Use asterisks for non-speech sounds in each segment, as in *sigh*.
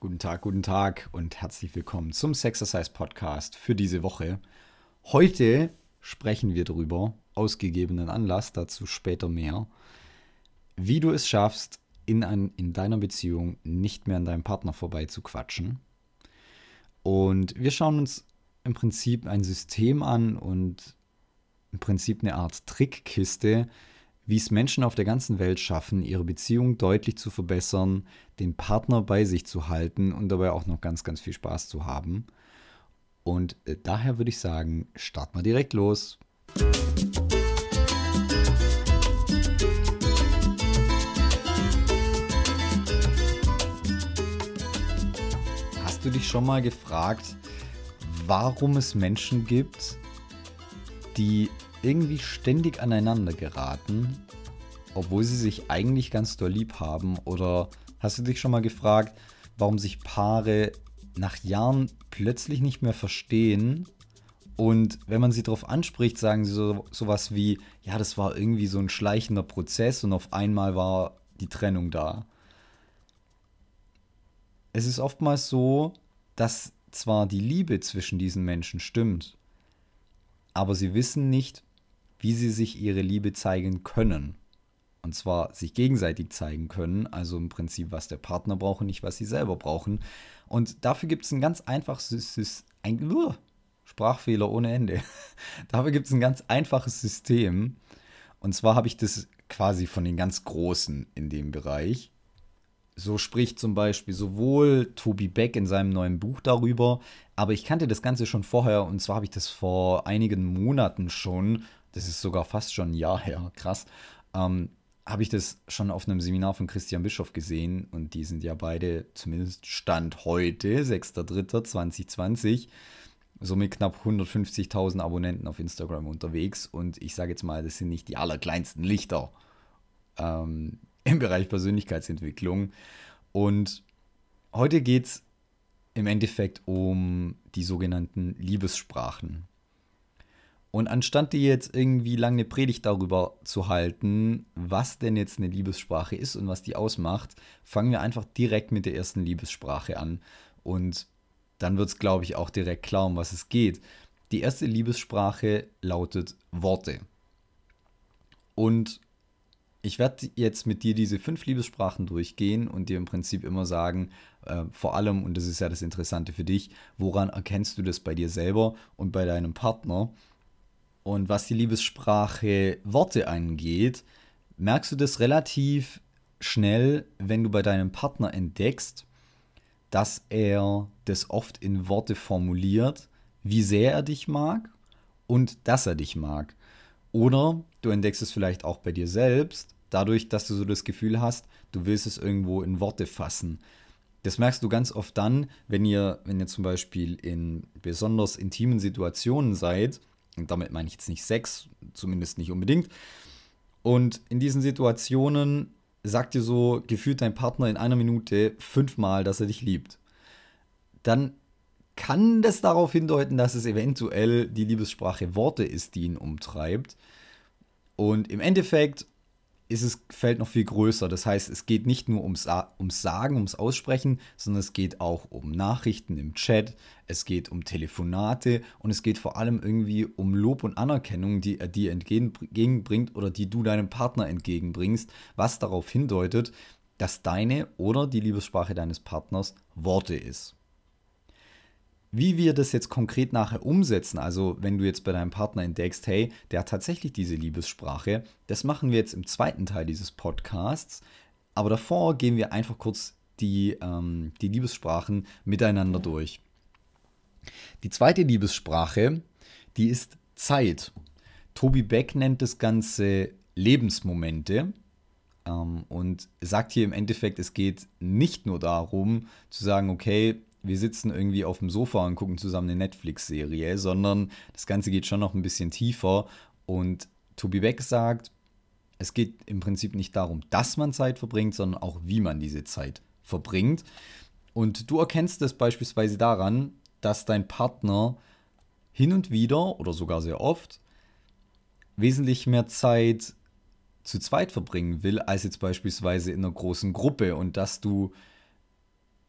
Guten Tag, guten Tag und herzlich willkommen zum Sexercise Podcast für diese Woche. Heute sprechen wir darüber, ausgegebenen Anlass, dazu später mehr, wie du es schaffst, in, ein, in deiner Beziehung nicht mehr an deinem Partner vorbei zu quatschen. Und wir schauen uns im Prinzip ein System an und im Prinzip eine Art Trickkiste, wie es Menschen auf der ganzen Welt schaffen, ihre Beziehung deutlich zu verbessern, den Partner bei sich zu halten und dabei auch noch ganz, ganz viel Spaß zu haben. Und äh, daher würde ich sagen, start mal direkt los. Hast du dich schon mal gefragt, warum es Menschen gibt, die irgendwie ständig aneinander geraten, obwohl sie sich eigentlich ganz doll lieb haben? Oder hast du dich schon mal gefragt, warum sich Paare nach Jahren plötzlich nicht mehr verstehen? Und wenn man sie darauf anspricht, sagen sie so sowas wie, ja, das war irgendwie so ein schleichender Prozess und auf einmal war die Trennung da. Es ist oftmals so, dass zwar die Liebe zwischen diesen Menschen stimmt, aber sie wissen nicht, wie sie sich ihre Liebe zeigen können. Und zwar sich gegenseitig zeigen können, also im Prinzip, was der Partner braucht und nicht, was sie selber brauchen. Und dafür gibt es ein ganz einfaches ein, uh, Sprachfehler ohne Ende. *laughs* dafür gibt es ein ganz einfaches System. Und zwar habe ich das quasi von den ganz Großen in dem Bereich. So spricht zum Beispiel sowohl Toby Beck in seinem neuen Buch darüber, aber ich kannte das Ganze schon vorher und zwar habe ich das vor einigen Monaten schon das ist sogar fast schon ein Jahr her, krass, ähm, habe ich das schon auf einem Seminar von Christian Bischoff gesehen und die sind ja beide, zumindest Stand heute, 6.3.2020, so mit knapp 150.000 Abonnenten auf Instagram unterwegs und ich sage jetzt mal, das sind nicht die allerkleinsten Lichter ähm, im Bereich Persönlichkeitsentwicklung und heute geht es im Endeffekt um die sogenannten Liebessprachen. Und anstatt dir jetzt irgendwie lange eine Predigt darüber zu halten, was denn jetzt eine Liebessprache ist und was die ausmacht, fangen wir einfach direkt mit der ersten Liebessprache an. Und dann wird es, glaube ich, auch direkt klar, um was es geht. Die erste Liebessprache lautet Worte. Und ich werde jetzt mit dir diese fünf Liebessprachen durchgehen und dir im Prinzip immer sagen, äh, vor allem, und das ist ja das Interessante für dich, woran erkennst du das bei dir selber und bei deinem Partner? Und was die Liebessprache Worte angeht, merkst du das relativ schnell, wenn du bei deinem Partner entdeckst, dass er das oft in Worte formuliert, wie sehr er dich mag und dass er dich mag. Oder du entdeckst es vielleicht auch bei dir selbst, dadurch, dass du so das Gefühl hast, du willst es irgendwo in Worte fassen. Das merkst du ganz oft dann, wenn ihr, wenn ihr zum Beispiel in besonders intimen Situationen seid und damit meine ich jetzt nicht Sex, zumindest nicht unbedingt. Und in diesen Situationen sagt dir so gefühlt dein Partner in einer Minute fünfmal, dass er dich liebt. Dann kann das darauf hindeuten, dass es eventuell die Liebessprache Worte ist, die ihn umtreibt. Und im Endeffekt ist das Feld noch viel größer. Das heißt, es geht nicht nur ums, ums Sagen, ums Aussprechen, sondern es geht auch um Nachrichten im Chat, es geht um Telefonate und es geht vor allem irgendwie um Lob und Anerkennung, die er dir entgegenbringt oder die du deinem Partner entgegenbringst, was darauf hindeutet, dass deine oder die Liebessprache deines Partners Worte ist. Wie wir das jetzt konkret nachher umsetzen, also wenn du jetzt bei deinem Partner entdeckst, hey, der hat tatsächlich diese Liebessprache, das machen wir jetzt im zweiten Teil dieses Podcasts. Aber davor gehen wir einfach kurz die, ähm, die Liebessprachen miteinander durch. Die zweite Liebessprache, die ist Zeit. Tobi Beck nennt das Ganze Lebensmomente ähm, und sagt hier im Endeffekt, es geht nicht nur darum zu sagen, okay, wir sitzen irgendwie auf dem Sofa und gucken zusammen eine Netflix-Serie, sondern das Ganze geht schon noch ein bisschen tiefer. Und Tobi Beck sagt, es geht im Prinzip nicht darum, dass man Zeit verbringt, sondern auch, wie man diese Zeit verbringt. Und du erkennst es beispielsweise daran, dass dein Partner hin und wieder oder sogar sehr oft wesentlich mehr Zeit zu zweit verbringen will, als jetzt beispielsweise in einer großen Gruppe und dass du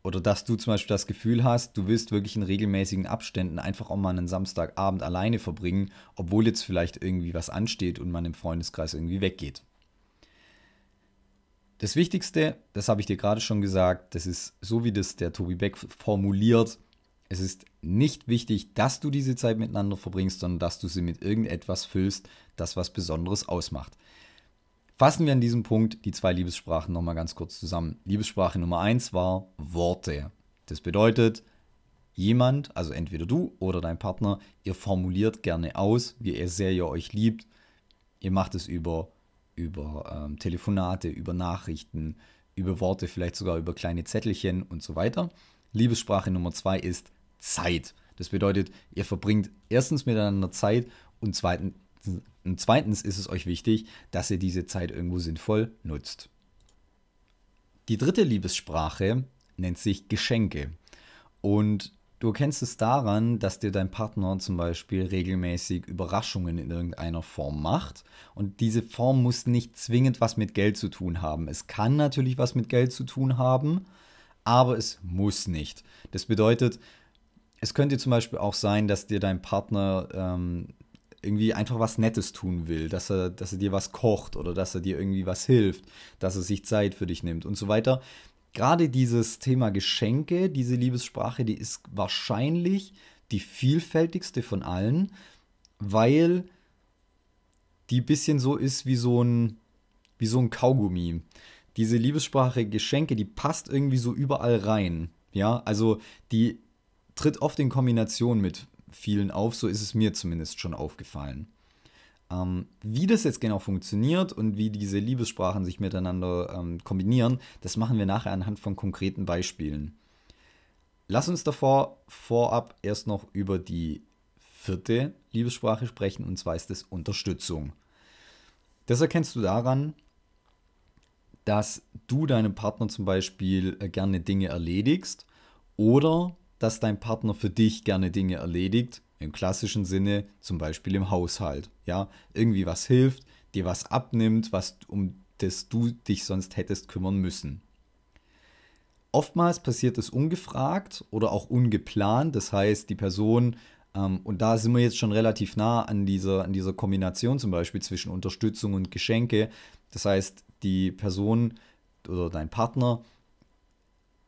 oder dass du zum Beispiel das Gefühl hast, du willst wirklich in regelmäßigen Abständen einfach auch mal einen Samstagabend alleine verbringen, obwohl jetzt vielleicht irgendwie was ansteht und man im Freundeskreis irgendwie weggeht. Das Wichtigste, das habe ich dir gerade schon gesagt, das ist so wie das der Tobi Beck formuliert. Es ist nicht wichtig, dass du diese Zeit miteinander verbringst, sondern dass du sie mit irgendetwas füllst, das was Besonderes ausmacht. Fassen wir an diesem Punkt die zwei Liebessprachen nochmal ganz kurz zusammen. Liebessprache Nummer eins war Worte. Das bedeutet, jemand, also entweder du oder dein Partner, ihr formuliert gerne aus, wie sehr ihr euch liebt. Ihr macht es über, über ähm, Telefonate, über Nachrichten, über Worte, vielleicht sogar über kleine Zettelchen und so weiter. Liebessprache Nummer zwei ist Zeit. Das bedeutet, ihr verbringt erstens miteinander Zeit und zweitens und zweitens ist es euch wichtig, dass ihr diese Zeit irgendwo sinnvoll nutzt. Die dritte Liebessprache nennt sich Geschenke. Und du erkennst es daran, dass dir dein Partner zum Beispiel regelmäßig Überraschungen in irgendeiner Form macht. Und diese Form muss nicht zwingend was mit Geld zu tun haben. Es kann natürlich was mit Geld zu tun haben, aber es muss nicht. Das bedeutet, es könnte zum Beispiel auch sein, dass dir dein Partner ähm, irgendwie einfach was Nettes tun will, dass er, dass er dir was kocht oder dass er dir irgendwie was hilft, dass er sich Zeit für dich nimmt und so weiter. Gerade dieses Thema Geschenke, diese Liebessprache, die ist wahrscheinlich die vielfältigste von allen, weil die ein bisschen so ist wie so ein, wie so ein Kaugummi. Diese Liebessprache Geschenke, die passt irgendwie so überall rein. Ja, also die tritt oft in Kombination mit vielen auf, so ist es mir zumindest schon aufgefallen. Ähm, wie das jetzt genau funktioniert und wie diese Liebessprachen sich miteinander ähm, kombinieren, das machen wir nachher anhand von konkreten Beispielen. Lass uns davor vorab erst noch über die vierte Liebessprache sprechen, und zwar ist es Unterstützung. Das erkennst du daran, dass du deinem Partner zum Beispiel äh, gerne Dinge erledigst oder dass dein Partner für dich gerne Dinge erledigt, im klassischen Sinne, zum Beispiel im Haushalt. Ja, irgendwie was hilft, dir was abnimmt, was um das du dich sonst hättest kümmern müssen. Oftmals passiert es ungefragt oder auch ungeplant. Das heißt, die Person, ähm, und da sind wir jetzt schon relativ nah an dieser, an dieser Kombination zum Beispiel zwischen Unterstützung und Geschenke. Das heißt, die Person oder dein Partner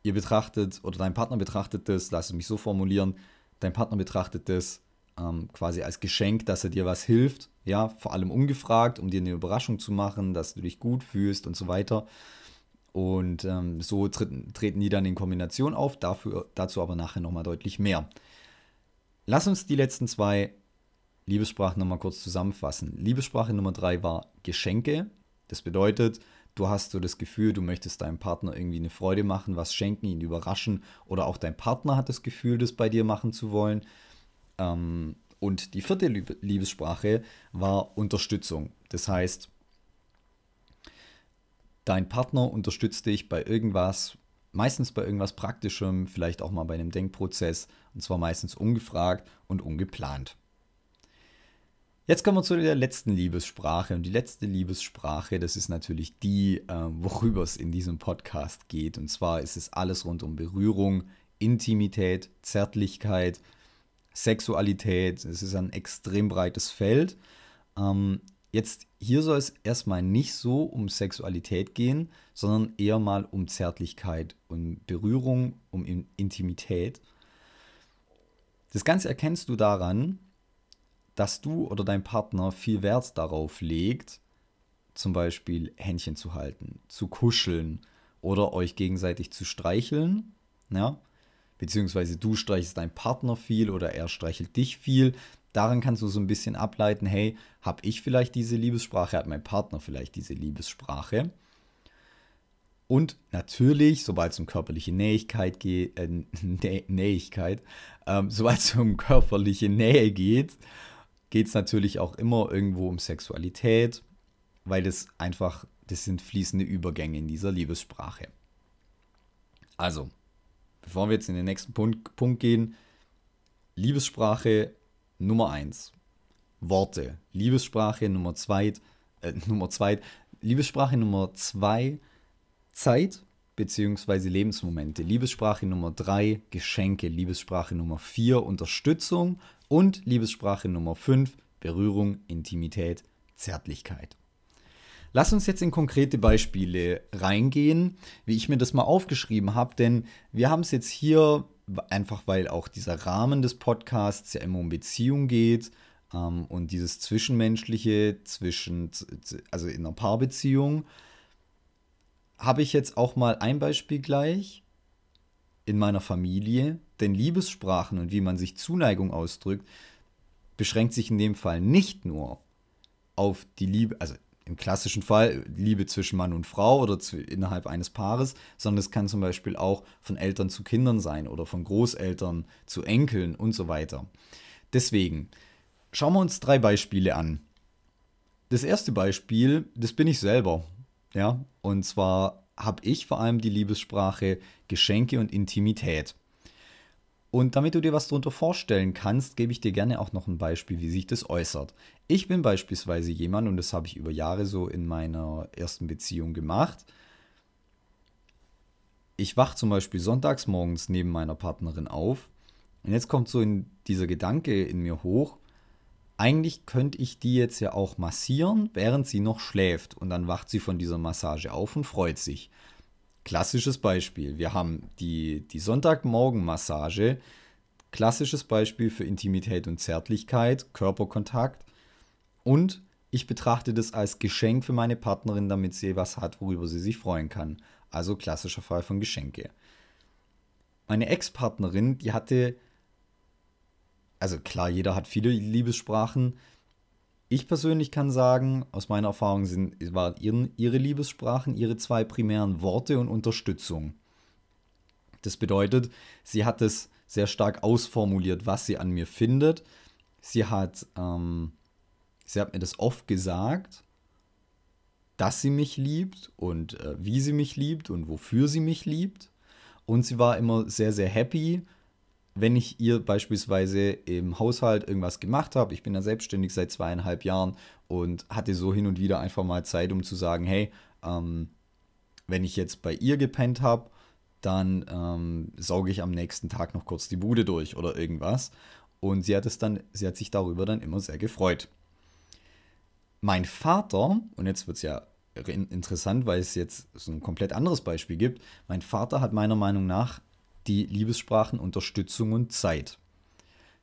ihr betrachtet oder dein Partner betrachtet das, lass es mich so formulieren, dein Partner betrachtet das ähm, quasi als Geschenk, dass er dir was hilft, ja, vor allem ungefragt, um dir eine Überraschung zu machen, dass du dich gut fühlst und so weiter. Und ähm, so treten, treten die dann in Kombination auf, dafür, dazu aber nachher nochmal deutlich mehr. Lass uns die letzten zwei Liebessprachen nochmal kurz zusammenfassen. Liebessprache Nummer drei war Geschenke. Das bedeutet, du hast so das Gefühl, du möchtest deinem Partner irgendwie eine Freude machen, was schenken, ihn überraschen oder auch dein Partner hat das Gefühl, das bei dir machen zu wollen. Ähm, und die vierte Liebessprache war Unterstützung. Das heißt, dein Partner unterstützt dich bei irgendwas, meistens bei irgendwas Praktischem, vielleicht auch mal bei einem Denkprozess, und zwar meistens ungefragt und ungeplant. Jetzt kommen wir zu der letzten Liebessprache. Und die letzte Liebessprache, das ist natürlich die, äh, worüber es in diesem Podcast geht. Und zwar ist es alles rund um Berührung, Intimität, Zärtlichkeit, Sexualität. Es ist ein extrem breites Feld. Ähm, jetzt hier soll es erstmal nicht so um Sexualität gehen, sondern eher mal um Zärtlichkeit, um Berührung, um Intimität. Das Ganze erkennst du daran, dass du oder dein Partner viel Wert darauf legt, zum Beispiel Händchen zu halten, zu kuscheln oder euch gegenseitig zu streicheln, ja, beziehungsweise du streichelst deinen Partner viel oder er streichelt dich viel. Daran kannst du so ein bisschen ableiten, hey, habe ich vielleicht diese Liebessprache, hat mein Partner vielleicht diese Liebessprache? Und natürlich, sobald es um körperliche Nähigkeit geht, äh, *laughs* Nähigkeit, ähm, sobald es um körperliche Nähe geht, geht es natürlich auch immer irgendwo um Sexualität, weil das einfach, das sind fließende Übergänge in dieser Liebessprache. Also, bevor wir jetzt in den nächsten Punkt, Punkt gehen, Liebessprache Nummer 1. Worte. Liebessprache Nummer 2. Äh, Nummer 2. Liebessprache Nummer 2. Zeit. bzw. Lebensmomente. Liebessprache Nummer 3 Geschenke, Liebessprache Nummer 4 Unterstützung und Liebessprache Nummer 5 Berührung, Intimität, Zärtlichkeit. Lass uns jetzt in konkrete Beispiele reingehen, wie ich mir das mal aufgeschrieben habe, denn wir haben es jetzt hier einfach, weil auch dieser Rahmen des Podcasts ja immer um Beziehung geht ähm, und dieses Zwischenmenschliche zwischen, also in einer Paarbeziehung, habe ich jetzt auch mal ein Beispiel gleich in meiner Familie, denn Liebessprachen und wie man sich Zuneigung ausdrückt, beschränkt sich in dem Fall nicht nur auf die Liebe, also im klassischen Fall Liebe zwischen Mann und Frau oder zu, innerhalb eines Paares, sondern es kann zum Beispiel auch von Eltern zu Kindern sein oder von Großeltern zu Enkeln und so weiter. Deswegen schauen wir uns drei Beispiele an. Das erste Beispiel, das bin ich selber. Ja, und zwar habe ich vor allem die Liebessprache Geschenke und Intimität. Und damit du dir was darunter vorstellen kannst, gebe ich dir gerne auch noch ein Beispiel, wie sich das äußert. Ich bin beispielsweise jemand, und das habe ich über Jahre so in meiner ersten Beziehung gemacht. Ich wache zum Beispiel sonntags morgens neben meiner Partnerin auf. Und jetzt kommt so dieser Gedanke in mir hoch, eigentlich könnte ich die jetzt ja auch massieren, während sie noch schläft. Und dann wacht sie von dieser Massage auf und freut sich. Klassisches Beispiel. Wir haben die, die Sonntagmorgen-Massage. Klassisches Beispiel für Intimität und Zärtlichkeit, Körperkontakt. Und ich betrachte das als Geschenk für meine Partnerin, damit sie was hat, worüber sie sich freuen kann. Also klassischer Fall von Geschenke. Meine Ex-Partnerin, die hatte, also klar, jeder hat viele Liebessprachen, ich persönlich kann sagen, aus meiner Erfahrung sind, waren ihre Liebessprachen ihre zwei primären Worte und Unterstützung. Das bedeutet, sie hat es sehr stark ausformuliert, was sie an mir findet. Sie hat, ähm, sie hat mir das oft gesagt, dass sie mich liebt und äh, wie sie mich liebt und wofür sie mich liebt. Und sie war immer sehr, sehr happy, wenn ich ihr beispielsweise im Haushalt irgendwas gemacht habe, ich bin ja selbstständig seit zweieinhalb Jahren und hatte so hin und wieder einfach mal Zeit, um zu sagen, hey, ähm, wenn ich jetzt bei ihr gepennt habe, dann ähm, sauge ich am nächsten Tag noch kurz die Bude durch oder irgendwas. Und sie hat es dann, sie hat sich darüber dann immer sehr gefreut. Mein Vater, und jetzt wird es ja interessant, weil es jetzt so ein komplett anderes Beispiel gibt, mein Vater hat meiner Meinung nach die Liebessprachen Unterstützung und Zeit.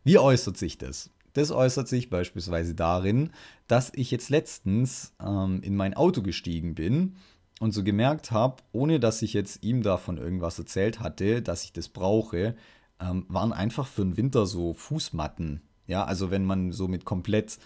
Wie äußert sich das? Das äußert sich beispielsweise darin, dass ich jetzt letztens ähm, in mein Auto gestiegen bin und so gemerkt habe, ohne dass ich jetzt ihm davon irgendwas erzählt hatte, dass ich das brauche, ähm, waren einfach für den Winter so Fußmatten. Ja, also wenn man so mit komplett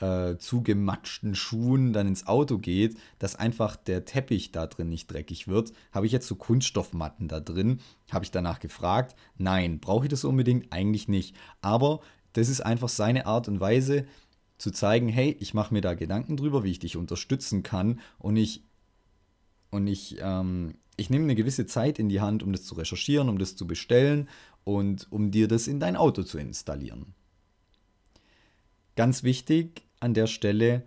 äh, zugematschten Schuhen dann ins Auto geht, dass einfach der Teppich da drin nicht dreckig wird. Habe ich jetzt so Kunststoffmatten da drin? Habe ich danach gefragt? Nein, brauche ich das unbedingt? Eigentlich nicht. Aber das ist einfach seine Art und Weise zu zeigen, hey, ich mache mir da Gedanken drüber, wie ich dich unterstützen kann und ich und ich, ähm, ich nehme eine gewisse Zeit in die Hand, um das zu recherchieren, um das zu bestellen und um dir das in dein Auto zu installieren. Ganz wichtig, an der Stelle,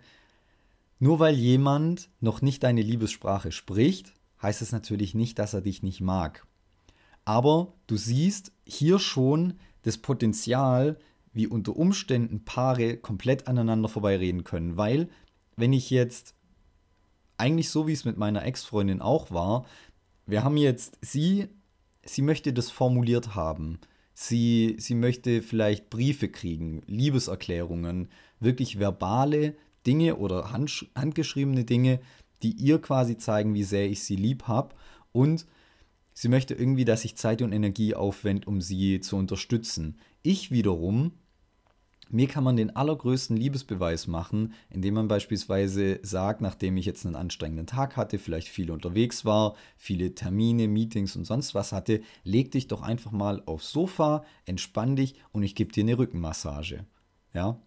nur weil jemand noch nicht deine Liebessprache spricht, heißt es natürlich nicht, dass er dich nicht mag. Aber du siehst hier schon das Potenzial, wie unter Umständen Paare komplett aneinander vorbeireden können. Weil, wenn ich jetzt eigentlich so wie es mit meiner Ex-Freundin auch war, wir haben jetzt sie, sie möchte das formuliert haben. Sie, sie möchte vielleicht Briefe kriegen, Liebeserklärungen, wirklich verbale Dinge oder hand, handgeschriebene Dinge, die ihr quasi zeigen, wie sehr ich sie lieb habe. Und sie möchte irgendwie, dass ich Zeit und Energie aufwende, um sie zu unterstützen. Ich wiederum mir kann man den allergrößten Liebesbeweis machen, indem man beispielsweise sagt, nachdem ich jetzt einen anstrengenden Tag hatte, vielleicht viel unterwegs war, viele Termine, Meetings und sonst was hatte, leg dich doch einfach mal aufs Sofa, entspann dich und ich gebe dir eine Rückenmassage. Ja?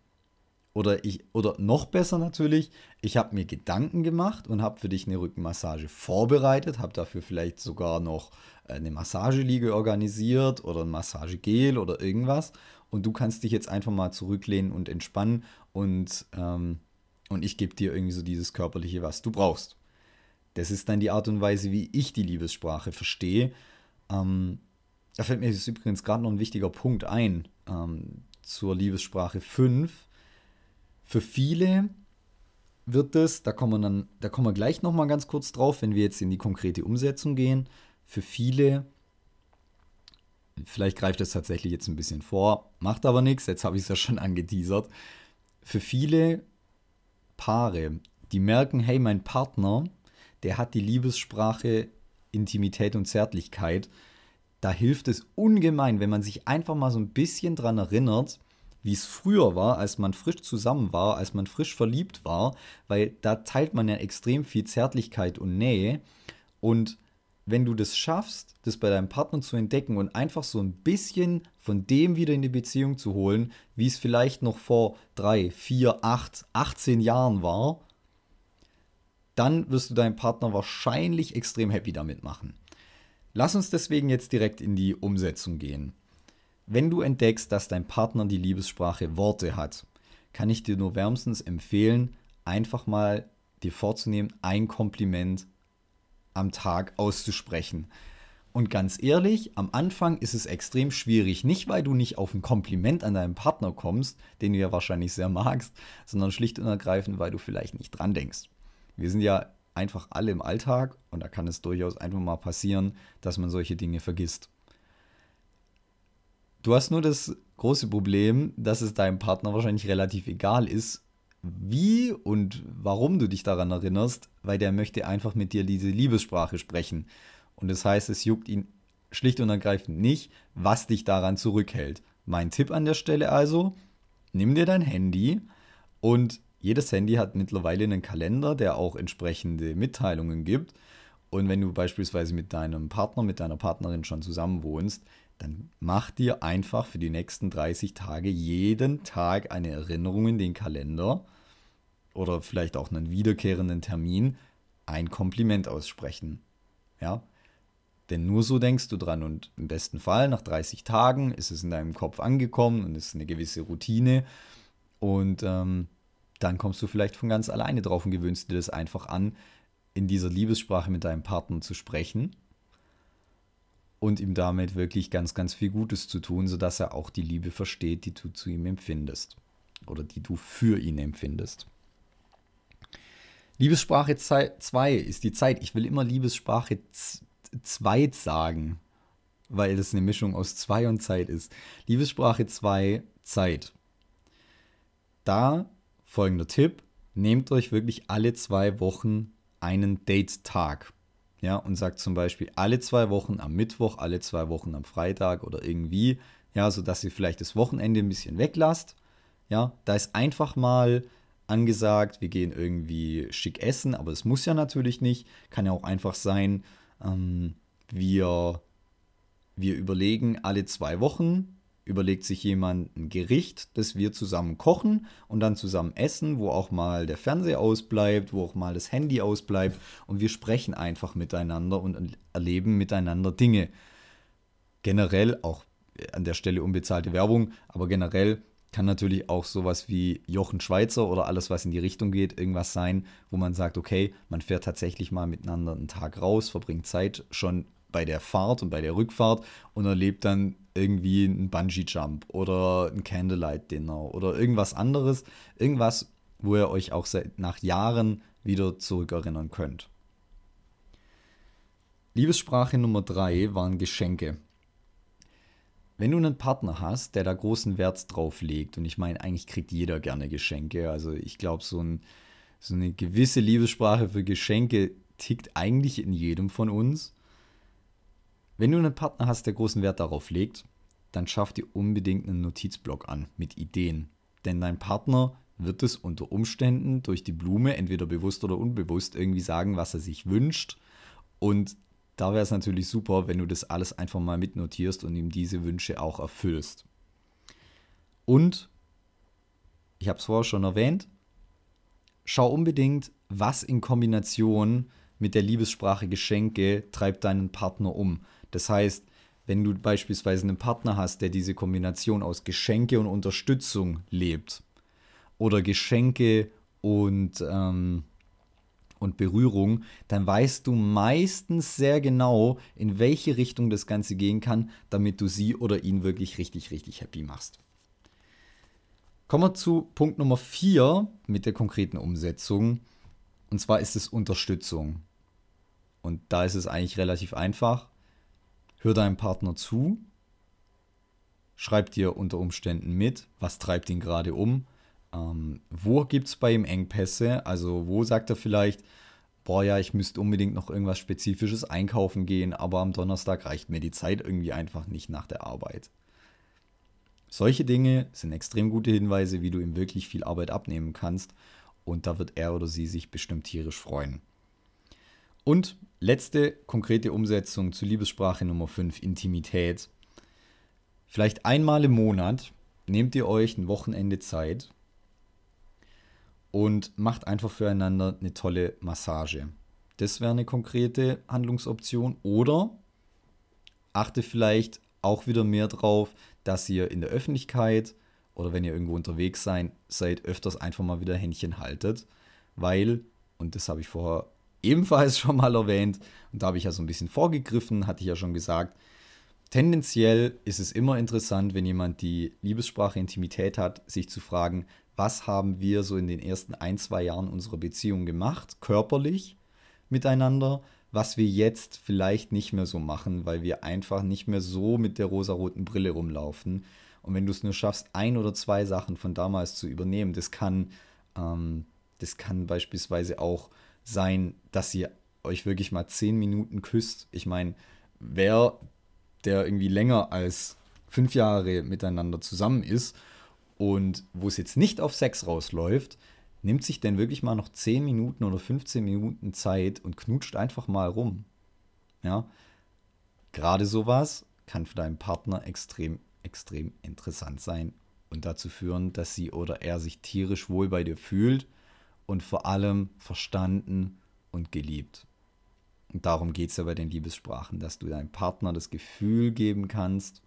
Oder, ich, oder noch besser natürlich, ich habe mir Gedanken gemacht und habe für dich eine Rückenmassage vorbereitet, habe dafür vielleicht sogar noch eine Massageliege organisiert oder ein Massagegel oder irgendwas und du kannst dich jetzt einfach mal zurücklehnen und entspannen und, ähm, und ich gebe dir irgendwie so dieses körperliche, was du brauchst. Das ist dann die Art und Weise, wie ich die Liebessprache verstehe. Ähm, da fällt mir jetzt übrigens gerade noch ein wichtiger Punkt ein ähm, zur Liebessprache 5. Für viele wird es, da kommen wir dann, da kommen wir gleich nochmal ganz kurz drauf, wenn wir jetzt in die konkrete Umsetzung gehen. Für viele, vielleicht greift das tatsächlich jetzt ein bisschen vor, macht aber nichts, jetzt habe ich es ja schon *laughs* angeteasert. Für viele Paare, die merken, hey, mein Partner, der hat die Liebessprache Intimität und Zärtlichkeit. Da hilft es ungemein, wenn man sich einfach mal so ein bisschen dran erinnert, wie es früher war, als man frisch zusammen war, als man frisch verliebt war, weil da teilt man ja extrem viel Zärtlichkeit und Nähe. Und wenn du das schaffst, das bei deinem Partner zu entdecken und einfach so ein bisschen von dem wieder in die Beziehung zu holen, wie es vielleicht noch vor drei, vier, acht, 18 Jahren war, dann wirst du deinen Partner wahrscheinlich extrem happy damit machen. Lass uns deswegen jetzt direkt in die Umsetzung gehen. Wenn du entdeckst, dass dein Partner die Liebessprache Worte hat, kann ich dir nur wärmstens empfehlen, einfach mal dir vorzunehmen, ein Kompliment am Tag auszusprechen. Und ganz ehrlich, am Anfang ist es extrem schwierig, nicht weil du nicht auf ein Kompliment an deinen Partner kommst, den du ja wahrscheinlich sehr magst, sondern schlicht und ergreifend, weil du vielleicht nicht dran denkst. Wir sind ja einfach alle im Alltag und da kann es durchaus einfach mal passieren, dass man solche Dinge vergisst. Du hast nur das große Problem, dass es deinem Partner wahrscheinlich relativ egal ist, wie und warum du dich daran erinnerst, weil der möchte einfach mit dir diese Liebessprache sprechen. Und das heißt, es juckt ihn schlicht und ergreifend nicht, was dich daran zurückhält. Mein Tipp an der Stelle also, nimm dir dein Handy und jedes Handy hat mittlerweile einen Kalender, der auch entsprechende Mitteilungen gibt. Und wenn du beispielsweise mit deinem Partner, mit deiner Partnerin schon zusammen wohnst, dann mach dir einfach für die nächsten 30 Tage jeden Tag eine Erinnerung in den Kalender oder vielleicht auch einen wiederkehrenden Termin ein Kompliment aussprechen. Ja? Denn nur so denkst du dran und im besten Fall nach 30 Tagen ist es in deinem Kopf angekommen und ist eine gewisse Routine und ähm, dann kommst du vielleicht von ganz alleine drauf und gewöhnst dir das einfach an, in dieser Liebessprache mit deinem Partner zu sprechen und ihm damit wirklich ganz, ganz viel Gutes zu tun, sodass er auch die Liebe versteht, die du zu ihm empfindest oder die du für ihn empfindest. Liebessprache 2 ist die Zeit. Ich will immer Liebessprache 2 sagen, weil das eine Mischung aus 2 und Zeit ist. Liebessprache 2, Zeit. Da folgender Tipp: Nehmt euch wirklich alle zwei Wochen einen Date-Tag. Ja, und sagt zum Beispiel alle zwei Wochen am Mittwoch, alle zwei Wochen am Freitag oder irgendwie, ja, sodass ihr vielleicht das Wochenende ein bisschen weglasst. Ja, da ist einfach mal angesagt, wir gehen irgendwie schick essen, aber es muss ja natürlich nicht. Kann ja auch einfach sein, ähm, wir, wir überlegen alle zwei Wochen, überlegt sich jemand ein Gericht, das wir zusammen kochen und dann zusammen essen, wo auch mal der Fernseher ausbleibt, wo auch mal das Handy ausbleibt und wir sprechen einfach miteinander und erleben miteinander Dinge. Generell auch an der Stelle unbezahlte Werbung, aber generell kann natürlich auch sowas wie Jochen Schweizer oder alles, was in die Richtung geht, irgendwas sein, wo man sagt, okay, man fährt tatsächlich mal miteinander einen Tag raus, verbringt Zeit schon bei der Fahrt und bei der Rückfahrt und erlebt dann irgendwie einen Bungee-Jump oder ein Candlelight-Dinner oder irgendwas anderes. Irgendwas, wo ihr euch auch nach Jahren wieder zurückerinnern könnt. Liebessprache Nummer drei waren Geschenke. Wenn du einen Partner hast, der da großen Wert drauf legt, und ich meine, eigentlich kriegt jeder gerne Geschenke, also ich glaube, so, ein, so eine gewisse Liebessprache für Geschenke tickt eigentlich in jedem von uns. Wenn du einen Partner hast, der großen Wert darauf legt, dann schaff dir unbedingt einen Notizblock an mit Ideen. Denn dein Partner wird es unter Umständen durch die Blume, entweder bewusst oder unbewusst, irgendwie sagen, was er sich wünscht. Und da wäre es natürlich super, wenn du das alles einfach mal mitnotierst und ihm diese Wünsche auch erfüllst. Und, ich habe es vorher schon erwähnt, schau unbedingt, was in Kombination mit der Liebessprache Geschenke treibt deinen Partner um. Das heißt, wenn du beispielsweise einen Partner hast, der diese Kombination aus Geschenke und Unterstützung lebt, oder Geschenke und, ähm, und Berührung, dann weißt du meistens sehr genau, in welche Richtung das Ganze gehen kann, damit du sie oder ihn wirklich richtig, richtig happy machst. Kommen wir zu Punkt Nummer 4 mit der konkreten Umsetzung. Und zwar ist es Unterstützung. Und da ist es eigentlich relativ einfach. Hör deinem Partner zu, schreib dir unter Umständen mit, was treibt ihn gerade um, ähm, wo gibt es bei ihm Engpässe, also wo sagt er vielleicht, boah ja, ich müsste unbedingt noch irgendwas Spezifisches einkaufen gehen, aber am Donnerstag reicht mir die Zeit irgendwie einfach nicht nach der Arbeit. Solche Dinge sind extrem gute Hinweise, wie du ihm wirklich viel Arbeit abnehmen kannst und da wird er oder sie sich bestimmt tierisch freuen. Und letzte konkrete Umsetzung zu Liebessprache Nummer 5, Intimität. Vielleicht einmal im Monat nehmt ihr euch ein Wochenende Zeit und macht einfach füreinander eine tolle Massage. Das wäre eine konkrete Handlungsoption. Oder achte vielleicht auch wieder mehr drauf, dass ihr in der Öffentlichkeit oder wenn ihr irgendwo unterwegs sein, seid, öfters einfach mal wieder Händchen haltet. Weil, und das habe ich vorher ebenfalls schon mal erwähnt, und da habe ich ja so ein bisschen vorgegriffen, hatte ich ja schon gesagt, tendenziell ist es immer interessant, wenn jemand die Liebessprache Intimität hat, sich zu fragen, was haben wir so in den ersten ein, zwei Jahren unserer Beziehung gemacht, körperlich miteinander, was wir jetzt vielleicht nicht mehr so machen, weil wir einfach nicht mehr so mit der rosaroten Brille rumlaufen. Und wenn du es nur schaffst, ein oder zwei Sachen von damals zu übernehmen, das kann, ähm, das kann beispielsweise auch sein, dass ihr euch wirklich mal zehn Minuten küsst. Ich meine, wer, der irgendwie länger als fünf Jahre miteinander zusammen ist und wo es jetzt nicht auf Sex rausläuft, nimmt sich denn wirklich mal noch zehn Minuten oder 15 Minuten Zeit und knutscht einfach mal rum. Ja, gerade sowas kann für deinen Partner extrem, extrem interessant sein und dazu führen, dass sie oder er sich tierisch wohl bei dir fühlt und vor allem verstanden und geliebt. Und darum geht es ja bei den Liebessprachen, dass du deinem Partner das Gefühl geben kannst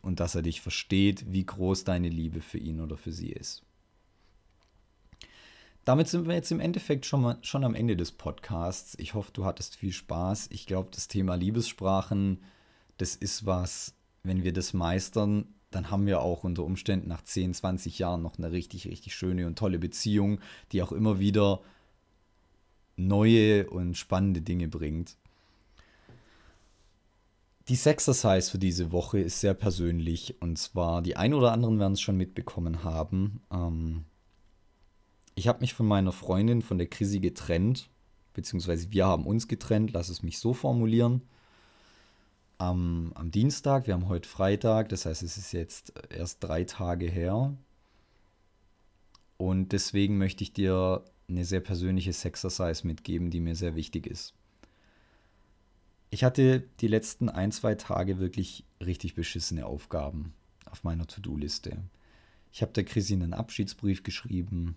und dass er dich versteht, wie groß deine Liebe für ihn oder für sie ist. Damit sind wir jetzt im Endeffekt schon, mal, schon am Ende des Podcasts. Ich hoffe, du hattest viel Spaß. Ich glaube, das Thema Liebessprachen, das ist was, wenn wir das meistern, dann haben wir auch unter Umständen nach 10, 20 Jahren noch eine richtig, richtig schöne und tolle Beziehung, die auch immer wieder neue und spannende Dinge bringt. Die Sexercise für diese Woche ist sehr persönlich und zwar die ein oder anderen werden es schon mitbekommen haben. Ähm, ich habe mich von meiner Freundin, von der Chrissy getrennt, beziehungsweise wir haben uns getrennt, lass es mich so formulieren am, am Dienstag, wir haben heute Freitag, das heißt, es ist jetzt erst drei Tage her. Und deswegen möchte ich dir eine sehr persönliche Sexercise mitgeben, die mir sehr wichtig ist. Ich hatte die letzten ein, zwei Tage wirklich richtig beschissene Aufgaben auf meiner To-Do-Liste. Ich habe der Chrissy einen Abschiedsbrief geschrieben.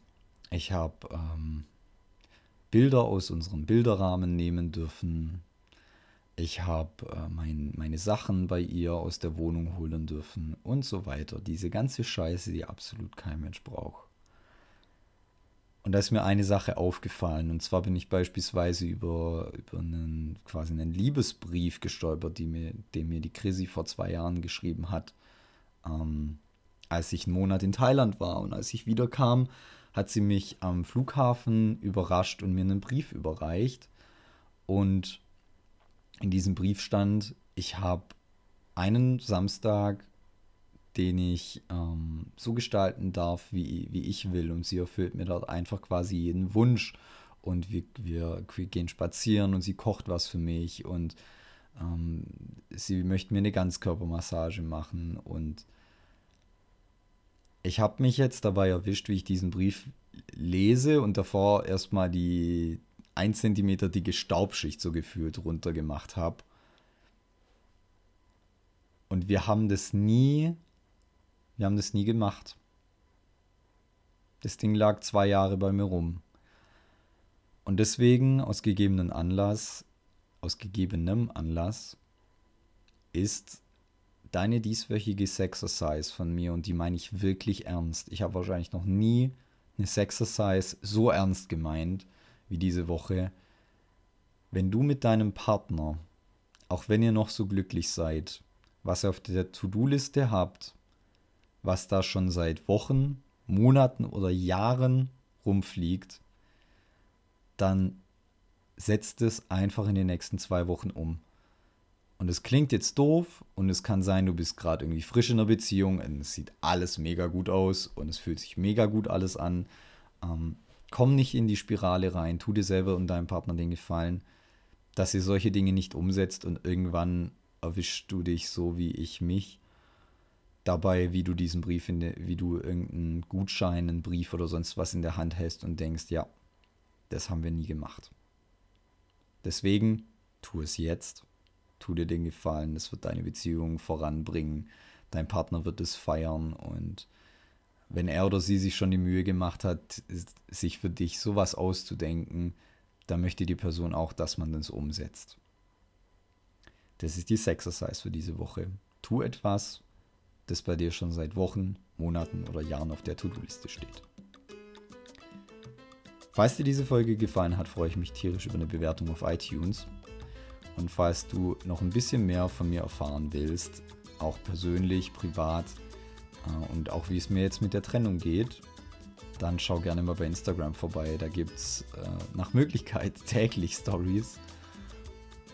Ich habe ähm, Bilder aus unserem Bilderrahmen nehmen dürfen. Ich habe äh, mein, meine Sachen bei ihr aus der Wohnung holen dürfen und so weiter. Diese ganze Scheiße, die absolut kein Mensch braucht. Und da ist mir eine Sache aufgefallen. Und zwar bin ich beispielsweise über, über einen quasi einen Liebesbrief gestolpert, mir, den mir die Chrissy vor zwei Jahren geschrieben hat, ähm, als ich einen Monat in Thailand war. Und als ich wiederkam, hat sie mich am Flughafen überrascht und mir einen Brief überreicht. Und in diesem Brief stand, ich habe einen Samstag, den ich ähm, so gestalten darf, wie, wie ich will. Und sie erfüllt mir dort einfach quasi jeden Wunsch. Und wir, wir, wir gehen spazieren und sie kocht was für mich. Und ähm, sie möchte mir eine Ganzkörpermassage machen. Und ich habe mich jetzt dabei erwischt, wie ich diesen Brief lese und davor erstmal die, 1 cm dicke Staubschicht so gefühlt runtergemacht habe. Und wir haben das nie, wir haben das nie gemacht. Das Ding lag zwei Jahre bei mir rum. Und deswegen, aus gegebenen Anlass, aus gegebenem Anlass, ist deine dieswöchige Sexercise von mir, und die meine ich wirklich ernst. Ich habe wahrscheinlich noch nie eine Sexercise so ernst gemeint wie diese Woche, wenn du mit deinem Partner, auch wenn ihr noch so glücklich seid, was ihr auf der To-Do-Liste habt, was da schon seit Wochen, Monaten oder Jahren rumfliegt, dann setzt es einfach in den nächsten zwei Wochen um. Und es klingt jetzt doof und es kann sein, du bist gerade irgendwie frisch in einer Beziehung und es sieht alles mega gut aus und es fühlt sich mega gut alles an. Ähm, komm nicht in die Spirale rein, tu dir selber und deinem Partner den Gefallen, dass ihr solche Dinge nicht umsetzt und irgendwann erwischst du dich so wie ich mich dabei, wie du diesen Brief in der, wie du irgendeinen Gutschein, einen Brief oder sonst was in der Hand hältst und denkst, ja, das haben wir nie gemacht. Deswegen tu es jetzt. Tu dir den Gefallen. Es wird deine Beziehung voranbringen. Dein Partner wird es feiern. Und wenn er oder sie sich schon die Mühe gemacht hat, sich für dich sowas auszudenken, dann möchte die Person auch, dass man das umsetzt. Das ist die Sexercise für diese Woche. Tu etwas, das bei dir schon seit Wochen, Monaten oder Jahren auf der To-Do-Liste steht. Falls dir diese Folge gefallen hat, freue ich mich tierisch über eine Bewertung auf iTunes. Und falls du noch ein bisschen mehr von mir erfahren willst, auch persönlich, privat und auch wie es mir jetzt mit der Trennung geht, dann schau gerne mal bei Instagram vorbei. Da gibt es äh, nach Möglichkeit *laughs* täglich Stories.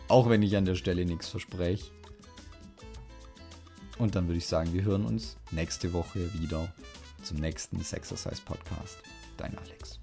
Auch wenn ich an der Stelle nichts verspreche. Und dann würde ich sagen, wir hören uns nächste Woche wieder zum nächsten Sexercise Podcast. Dein Alex.